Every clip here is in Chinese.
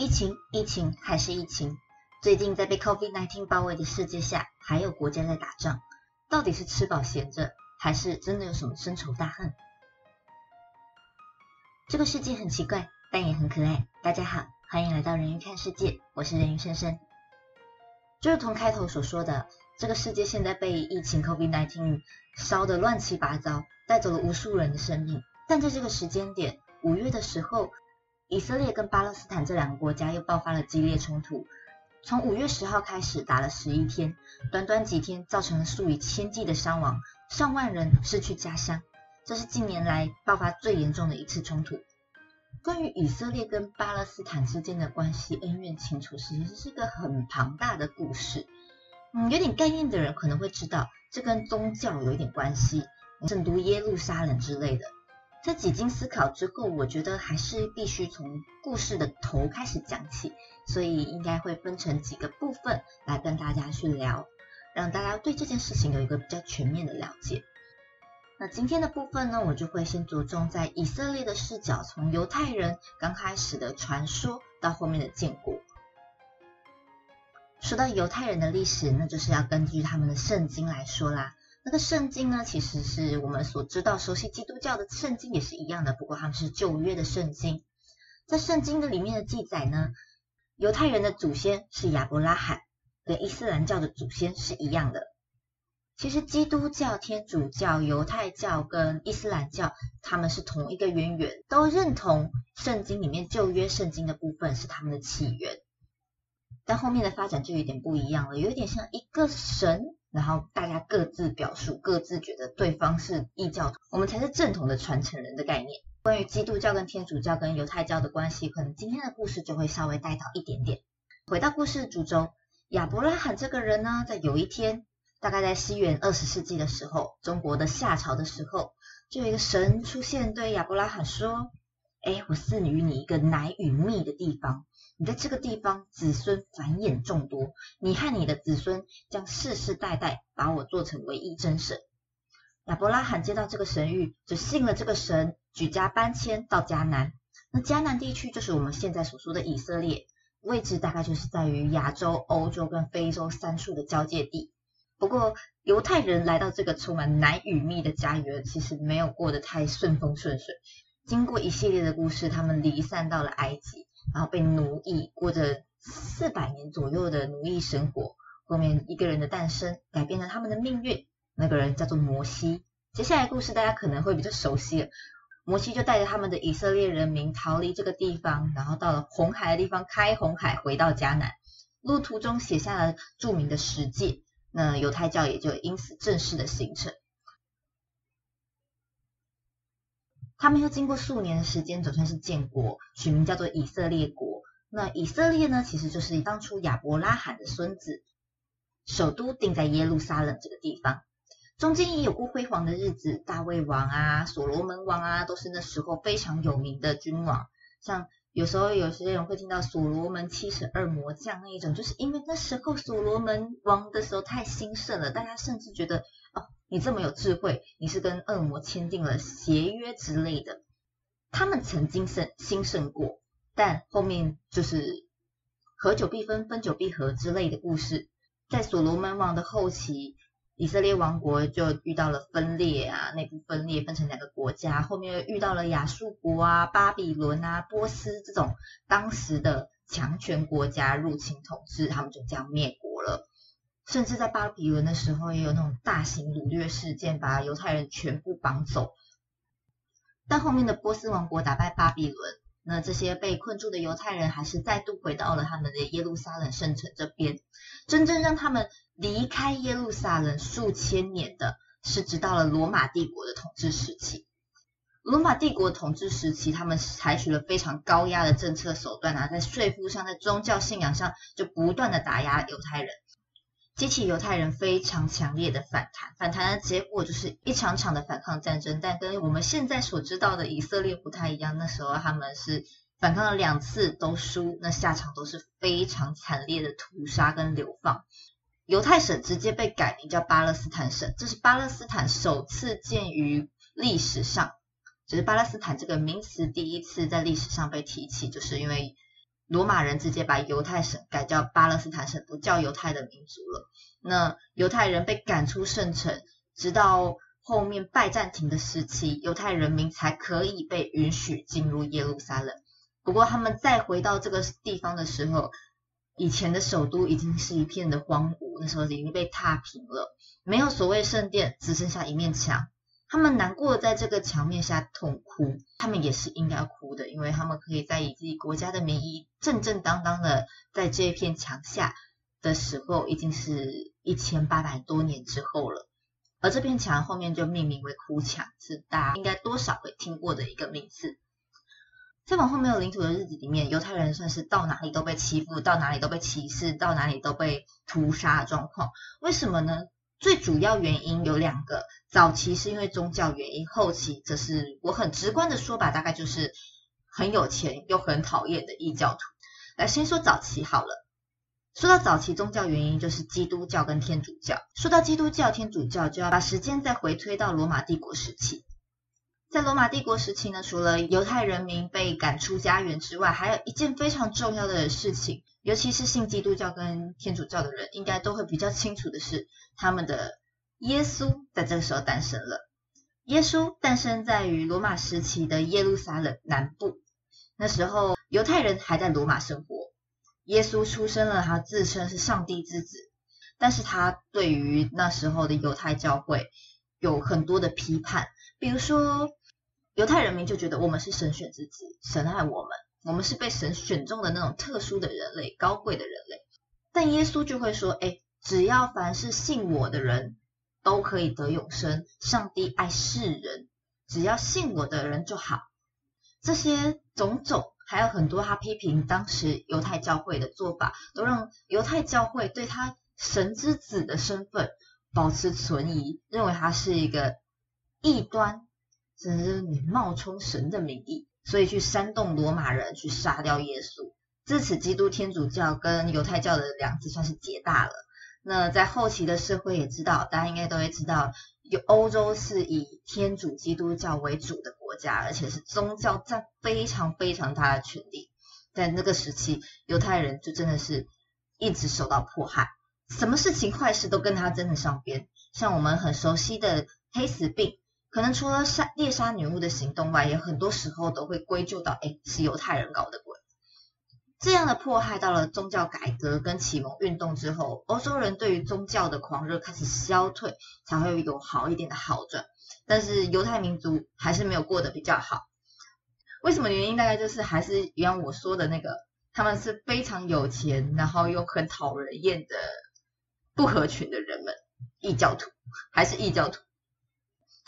疫情，疫情还是疫情。最近在被 COVID-19 包围的世界下，还有国家在打仗，到底是吃饱闲着，还是真的有什么深仇大恨？这个世界很奇怪，但也很可爱。大家好，欢迎来到人鱼看世界，我是人鱼深深。就如同开头所说的，这个世界现在被疫情 COVID-19 烧得乱七八糟，带走了无数人的生命。但在这个时间点，五月的时候。以色列跟巴勒斯坦这两个国家又爆发了激烈冲突，从五月十号开始打了十一天，短短几天造成了数以千计的伤亡，上万人失去家乡，这是近年来爆发最严重的一次冲突。关于以色列跟巴勒斯坦之间的关系恩怨情仇，其实是个很庞大的故事。嗯，有点概念的人可能会知道，这跟宗教有一点关系，圣都耶路撒冷之类的。在几经思考之后，我觉得还是必须从故事的头开始讲起，所以应该会分成几个部分来跟大家去聊，让大家对这件事情有一个比较全面的了解。那今天的部分呢，我就会先着重在以色列的视角，从犹太人刚开始的传说到后面的建国。说到犹太人的历史，那就是要根据他们的圣经来说啦。那个圣经呢，其实是我们所知道、熟悉基督教的圣经也是一样的，不过他们是旧约的圣经。在圣经的里面的记载呢，犹太人的祖先是亚伯拉罕，跟伊斯兰教的祖先是一样的。其实基督教、天主教、犹太教跟伊斯兰教，他们是同一个渊源，都认同圣经里面旧约圣经的部分是他们的起源。但后面的发展就有点不一样了，有点像一个神。然后大家各自表述，各自觉得对方是异教徒，我们才是正统的传承人的概念。关于基督教跟天主教跟犹太教的关系，可能今天的故事就会稍微带到一点点。回到故事主轴，亚伯拉罕这个人呢，在有一天，大概在西元二十世纪的时候，中国的夏朝的时候，就有一个神出现，对亚伯拉罕说：“哎，我赐予你一个奶与蜜的地方。”你在这个地方子孙繁衍众多，你和你的子孙将世世代代把我做成唯一真神。亚伯拉罕接到这个神谕，就信了这个神，举家搬迁到迦南。那迦南地区就是我们现在所说的以色列，位置大概就是在于亚洲、欧洲跟非洲三处的交界地。不过犹太人来到这个充满奶与蜜的家园，其实没有过得太顺风顺水。经过一系列的故事，他们离散到了埃及。然后被奴役，过着四百年左右的奴役生活。后面一个人的诞生，改变了他们的命运。那个人叫做摩西。接下来故事大家可能会比较熟悉了。摩西就带着他们的以色列人民逃离这个地方，然后到了红海的地方开红海，回到迦南。路途中写下了著名的十诫，那犹太教也就因此正式的形成。他们又经过数年的时间，总算是建国，取名叫做以色列国。那以色列呢，其实就是当初亚伯拉罕的孙子，首都定在耶路撒冷这个地方。中间也有过辉煌的日子，大卫王啊、所罗门王啊，都是那时候非常有名的君王。像有时候有些人会听到所罗门七十二魔将那一种，就是因为那时候所罗门王的时候太兴盛了，大家甚至觉得。你这么有智慧，你是跟恶魔签订了协约之类的。他们曾经盛兴盛过，但后面就是合久必分，分久必合之类的故事。在所罗门王的后期，以色列王国就遇到了分裂啊，内部分裂，分成两个国家。后面又遇到了亚述国啊、巴比伦啊、波斯这种当时的强权国家入侵统治，他们就这样灭国。甚至在巴比伦的时候，也有那种大型掳掠事件，把犹太人全部绑走。但后面的波斯王国打败巴比伦，那这些被困住的犹太人还是再度回到了他们的耶路撒冷圣城这边。真正让他们离开耶路撒冷数千年的，是直到了罗马帝国的统治时期。罗马帝国统治时期，他们采取了非常高压的政策手段啊，在税负上，在宗教信仰上，就不断的打压犹太人。激起犹太人非常强烈的反弹，反弹的结果就是一场场的反抗战争，但跟我们现在所知道的以色列不太一样。那时候他们是反抗了两次都输，那下场都是非常惨烈的屠杀跟流放。犹太省直接被改名叫巴勒斯坦省，这是巴勒斯坦首次见于历史上，就是巴勒斯坦这个名词第一次在历史上被提起，就是因为罗马人直接把犹太省改叫巴勒斯坦省，不叫犹太的民族了。那犹太人被赶出圣城，直到后面拜占庭的时期，犹太人民才可以被允许进入耶路撒冷。不过他们再回到这个地方的时候，以前的首都已经是一片的荒芜，那时候已经被踏平了，没有所谓圣殿，只剩下一面墙。他们难过在这个墙面下痛哭，他们也是应该哭的，因为他们可以在以自己国家的名义正正当当的在这一片墙下的时候，已经是一千八百多年之后了。而这片墙后面就命名为哭墙，是大家应该多少会听过的一个名字。在往后没有领土的日子里面，犹太人算是到哪里都被欺负，到哪里都被歧视，到哪里都被屠杀的状况。为什么呢？最主要原因有两个，早期是因为宗教原因，后期则是我很直观的说法，大概就是很有钱又很讨厌的异教徒。来，先说早期好了。说到早期宗教原因，就是基督教跟天主教。说到基督教、天主教，就要把时间再回推到罗马帝国时期。在罗马帝国时期呢，除了犹太人民被赶出家园之外，还有一件非常重要的事情。尤其是信基督教跟天主教的人，应该都会比较清楚的是，他们的耶稣在这个时候诞生了。耶稣诞生在于罗马时期的耶路撒冷南部，那时候犹太人还在罗马生活。耶稣出生了，他自称是上帝之子，但是他对于那时候的犹太教会有很多的批判，比如说犹太人民就觉得我们是神选之子，神爱我们。我们是被神选中的那种特殊的人类，高贵的人类。但耶稣就会说：“哎，只要凡是信我的人都可以得永生。上帝爱世人，只要信我的人就好。”这些种种，还有很多他批评当时犹太教会的做法，都让犹太教会对他神之子的身份保持存疑，认为他是一个异端，甚至你冒充神的名义。所以去煽动罗马人去杀掉耶稣，自此基督天主教跟犹太教的梁子算是结大了。那在后期的社会也知道，大家应该都会知道，有欧洲是以天主基督教为主的国家，而且是宗教占非常非常大的权利。在那个时期，犹太人就真的是一直受到迫害，什么事情坏事都跟他争得上边。像我们很熟悉的黑死病。可能除了杀猎杀女巫的行动外，也很多时候都会归咎到，哎，是犹太人搞的鬼。这样的迫害到了宗教改革跟启蒙运动之后，欧洲人对于宗教的狂热开始消退，才会有好一点的好转。但是犹太民族还是没有过得比较好。为什么原因？大概就是还是一样我说的那个，他们是非常有钱，然后又很讨人厌的不合群的人们，异教徒还是异教徒。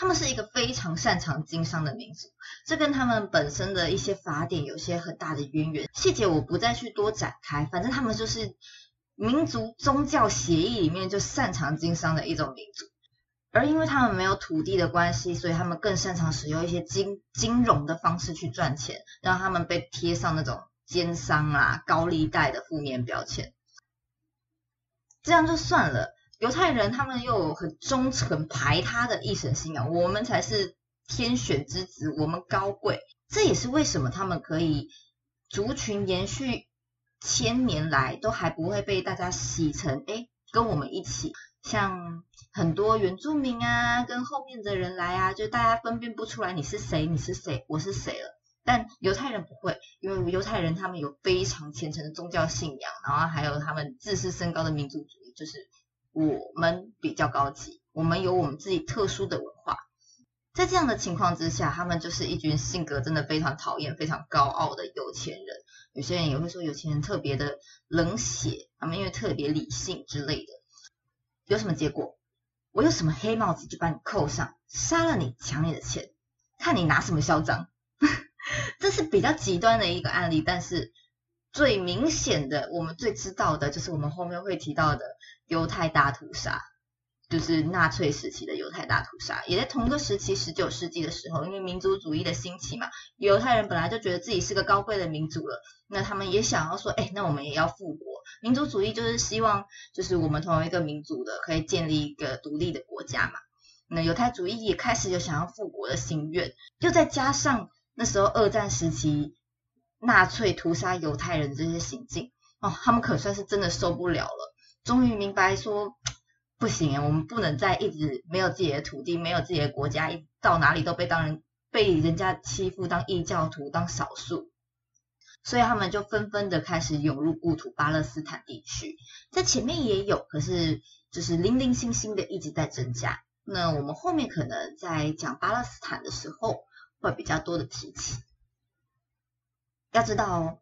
他们是一个非常擅长经商的民族，这跟他们本身的一些法典有些很大的渊源。细节我不再去多展开，反正他们就是民族宗教协议里面就擅长经商的一种民族。而因为他们没有土地的关系，所以他们更擅长使用一些金金融的方式去赚钱，让他们被贴上那种奸商啊、高利贷的负面标签。这样就算了。犹太人他们又有很忠诚排他的一神信仰，我们才是天选之子，我们高贵，这也是为什么他们可以族群延续千年来都还不会被大家洗成哎跟我们一起，像很多原住民啊跟后面的人来啊，就大家分辨不出来你是谁你是谁我是谁了，但犹太人不会，因为犹太人他们有非常虔诚的宗教信仰，然后还有他们自视甚高的民族主义，就是。我们比较高级，我们有我们自己特殊的文化。在这样的情况之下，他们就是一群性格真的非常讨厌、非常高傲的有钱人。有些人也会说有钱人特别的冷血，他们因为特别理性之类的。有什么结果？我有什么黑帽子就把你扣上，杀了你，抢你的钱，看你拿什么嚣张。这是比较极端的一个案例，但是。最明显的，我们最知道的就是我们后面会提到的犹太大屠杀，就是纳粹时期的犹太大屠杀。也在同个时期，十九世纪的时候，因为民族主义的兴起嘛，犹太人本来就觉得自己是个高贵的民族了，那他们也想要说，哎，那我们也要复国。民族主义就是希望，就是我们同一个民族的可以建立一个独立的国家嘛。那犹太主义也开始有想要复国的心愿，又再加上那时候二战时期。纳粹屠杀犹太人这些行径哦，他们可算是真的受不了了，终于明白说不行，我们不能再一直没有自己的土地，没有自己的国家，一到哪里都被当人被人家欺负，当异教徒，当少数。所以他们就纷纷的开始涌入故土巴勒斯坦地区，在前面也有，可是就是零零星星的一直在增加。那我们后面可能在讲巴勒斯坦的时候，会比较多的提起。要知道哦，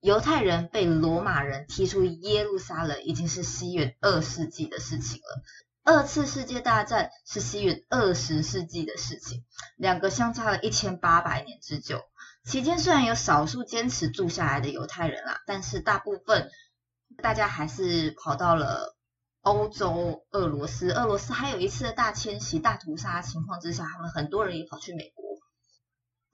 犹太人被罗马人踢出耶路撒冷，已经是西元二世纪的事情了。二次世界大战是西元二十世纪的事情，两个相差了一千八百年之久。期间虽然有少数坚持住下来的犹太人啦，但是大部分大家还是跑到了欧洲、俄罗斯。俄罗斯还有一次大迁徙、大屠杀情况之下，他们很多人也跑去美国。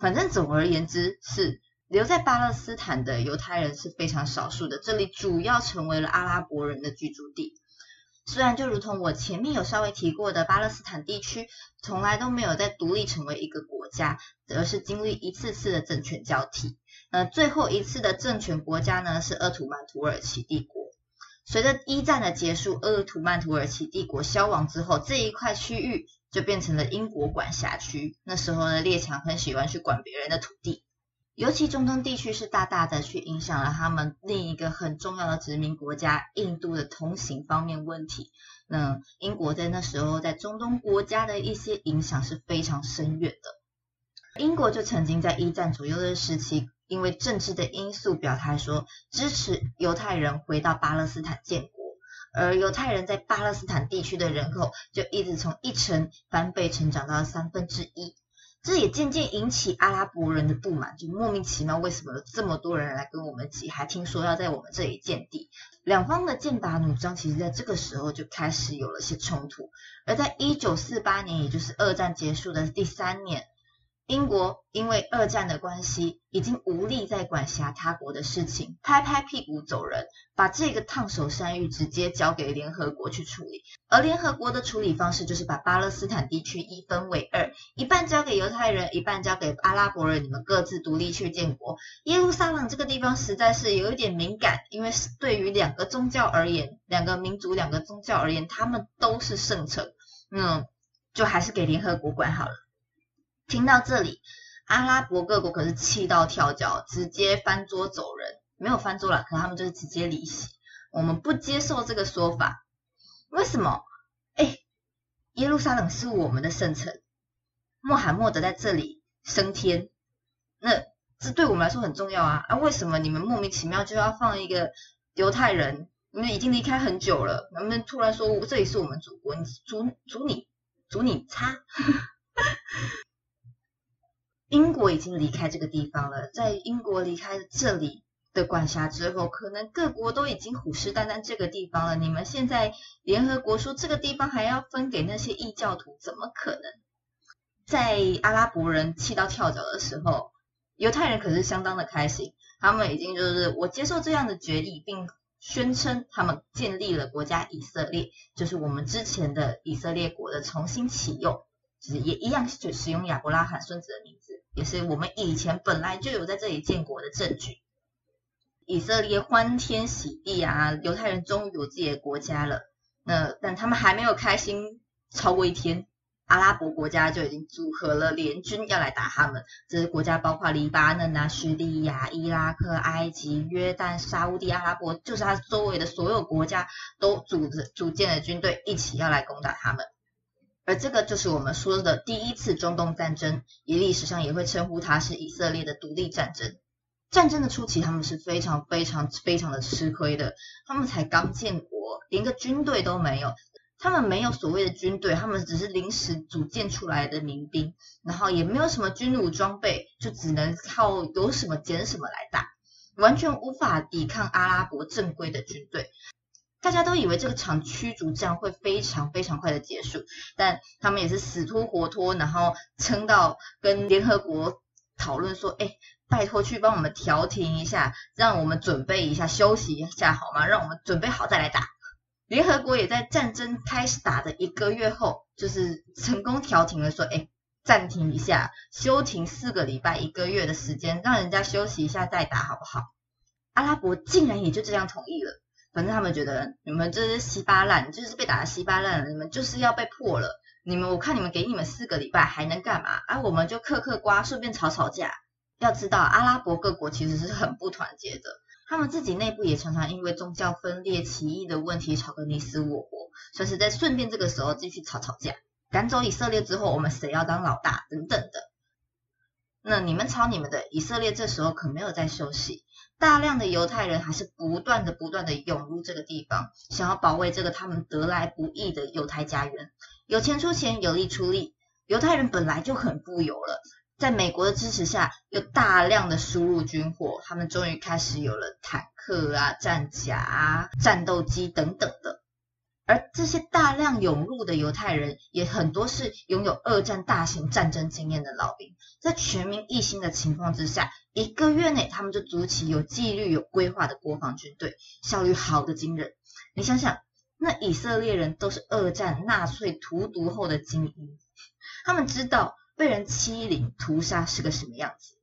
反正总而言之，是留在巴勒斯坦的犹太人是非常少数的，这里主要成为了阿拉伯人的居住地。虽然就如同我前面有稍微提过的，巴勒斯坦地区从来都没有在独立成为一个国家，而是经历一次次的政权交替。呃，最后一次的政权国家呢是鄂图曼土耳其帝国。随着一战的结束，鄂图曼土耳其帝国消亡之后，这一块区域就变成了英国管辖区。那时候呢，列强很喜欢去管别人的土地。尤其中东地区是大大的去影响了他们另一个很重要的殖民国家印度的通行方面问题。那英国在那时候在中东国家的一些影响是非常深远的。英国就曾经在一战左右的时期，因为政治的因素表态说支持犹太人回到巴勒斯坦建国，而犹太人在巴勒斯坦地区的人口就一直从一成翻倍成长到三分之一。这也渐渐引起阿拉伯人的不满，就莫名其妙为什么有这么多人来跟我们挤，还听说要在我们这里建地，两方的剑拔弩张，其实在这个时候就开始有了些冲突。而在一九四八年，也就是二战结束的第三年。英国因为二战的关系，已经无力再管辖他国的事情，拍拍屁股走人，把这个烫手山芋直接交给联合国去处理。而联合国的处理方式就是把巴勒斯坦地区一分为二，一半交给犹太人，一半交给阿拉伯人，你们各自独立去建国。耶路撒冷这个地方实在是有一点敏感，因为对于两个宗教而言，两个民族、两个宗教而言，他们都是圣城，嗯，就还是给联合国管好了。听到这里，阿拉伯各国可是气到跳脚，直接翻桌走人。没有翻桌了，可他们就是直接离席。我们不接受这个说法。为什么？哎，耶路撒冷是我们的圣城，穆罕默德在这里升天，那这对我们来说很重要啊。啊，为什么你们莫名其妙就要放一个犹太人？你们已经离开很久了，能不能突然说这里是我们祖国？你祖祖你祖你擦！英国已经离开这个地方了，在英国离开这里的管辖之后，可能各国都已经虎视眈眈这个地方了。你们现在联合国说这个地方还要分给那些异教徒，怎么可能？在阿拉伯人气到跳脚的时候，犹太人可是相当的开心，他们已经就是我接受这样的决议，并宣称他们建立了国家以色列，就是我们之前的以色列国的重新启用，就是也一样就使用亚伯拉罕孙子的名。也是我们以前本来就有在这里建国的证据。以色列欢天喜地啊，犹太人终于有自己的国家了。那但他们还没有开心超过一天，阿拉伯国家就已经组合了联军要来打他们。这些国家包括黎巴嫩啊、叙利亚、伊拉克、埃及、约旦、沙地阿拉伯，就是他周围的所有国家都组织组建了军队，一起要来攻打他们。而这个就是我们说的第一次中东战争，以历史上也会称呼它是以色列的独立战争。战争的初期，他们是非常非常非常的吃亏的。他们才刚建国，连个军队都没有。他们没有所谓的军队，他们只是临时组建出来的民兵，然后也没有什么军武装备，就只能靠有什么捡什么来打，完全无法抵抗阿拉伯正规的军队。大家都以为这个场驱逐战会非常非常快的结束，但他们也是死拖活拖，然后撑到跟联合国讨论说，哎，拜托去帮我们调停一下，让我们准备一下休息一下好吗？让我们准备好再来打。联合国也在战争开始打的一个月后，就是成功调停了，说，哎，暂停一下，休停四个礼拜、一个月的时间，让人家休息一下再打，好不好？阿拉伯竟然也就这样同意了。反正他们觉得你们这是稀巴烂，就是被打的稀巴烂，你们就是要被破了。你们我看你们给你们四个礼拜还能干嘛？而我们就嗑嗑瓜，顺便吵吵架。要知道，阿拉伯各国其实是很不团结的，他们自己内部也常常因为宗教分裂、起义的问题吵个你死我活，随时在顺便这个时候继续吵吵架。赶走以色列之后，我们谁要当老大？等等的。那你们吵你们的，以色列这时候可没有在休息，大量的犹太人还是不断的、不断的涌入这个地方，想要保卫这个他们得来不易的犹太家园。有钱出钱，有力出力。犹太人本来就很富有了，在美国的支持下，有大量的输入军火，他们终于开始有了坦克啊、战甲啊、战斗机等等的。而这些大量涌入的犹太人，也很多是拥有二战大型战争经验的老兵，在全民一心的情况之下，一个月内他们就组起有纪律、有规划的国防军队，效率好的惊人。你想想，那以色列人都是二战纳粹荼毒后的精英，他们知道被人欺凌、屠杀是个什么样子，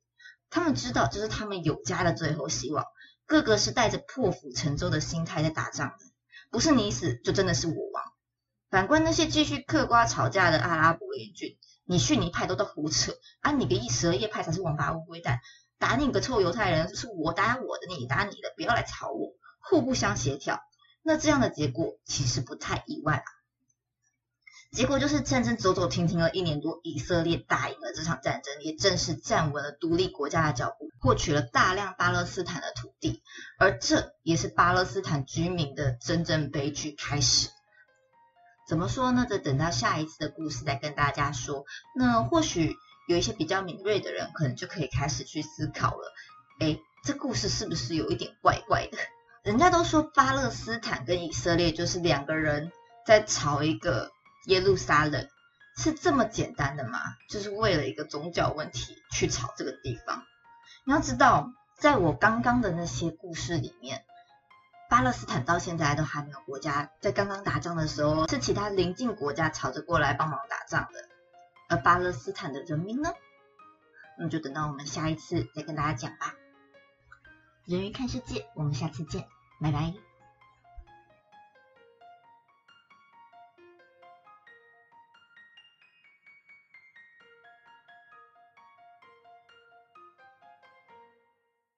他们知道这是他们有家的最后希望，个个是带着破釜沉舟的心态在打仗的。不是你死，就真的是我亡。反观那些继续嗑瓜吵架的阿拉伯联军，你逊尼派都在胡扯，啊，你个一十二叶派才是王八乌龟蛋，打你个臭犹太人，是我打我的，你打你的，不要来吵我，互不相协调，那这样的结果其实不太意外吧。结果就是战争走走停停了一年多，以色列打赢了这场战争，也正式站稳了独立国家的脚步，获取了大量巴勒斯坦的土地，而这也是巴勒斯坦居民的真正悲剧开始。怎么说呢？得等到下一次的故事再跟大家说。那或许有一些比较敏锐的人，可能就可以开始去思考了。哎，这故事是不是有一点怪怪的？人家都说巴勒斯坦跟以色列就是两个人在吵一个。耶路撒冷是这么简单的吗？就是为了一个宗教问题去吵这个地方？你要知道，在我刚刚的那些故事里面，巴勒斯坦到现在都还没有国家。在刚刚打仗的时候，是其他邻近国家吵着过来帮忙打仗的。而巴勒斯坦的人民呢？那就等到我们下一次再跟大家讲吧。人鱼看世界，我们下次见，拜拜。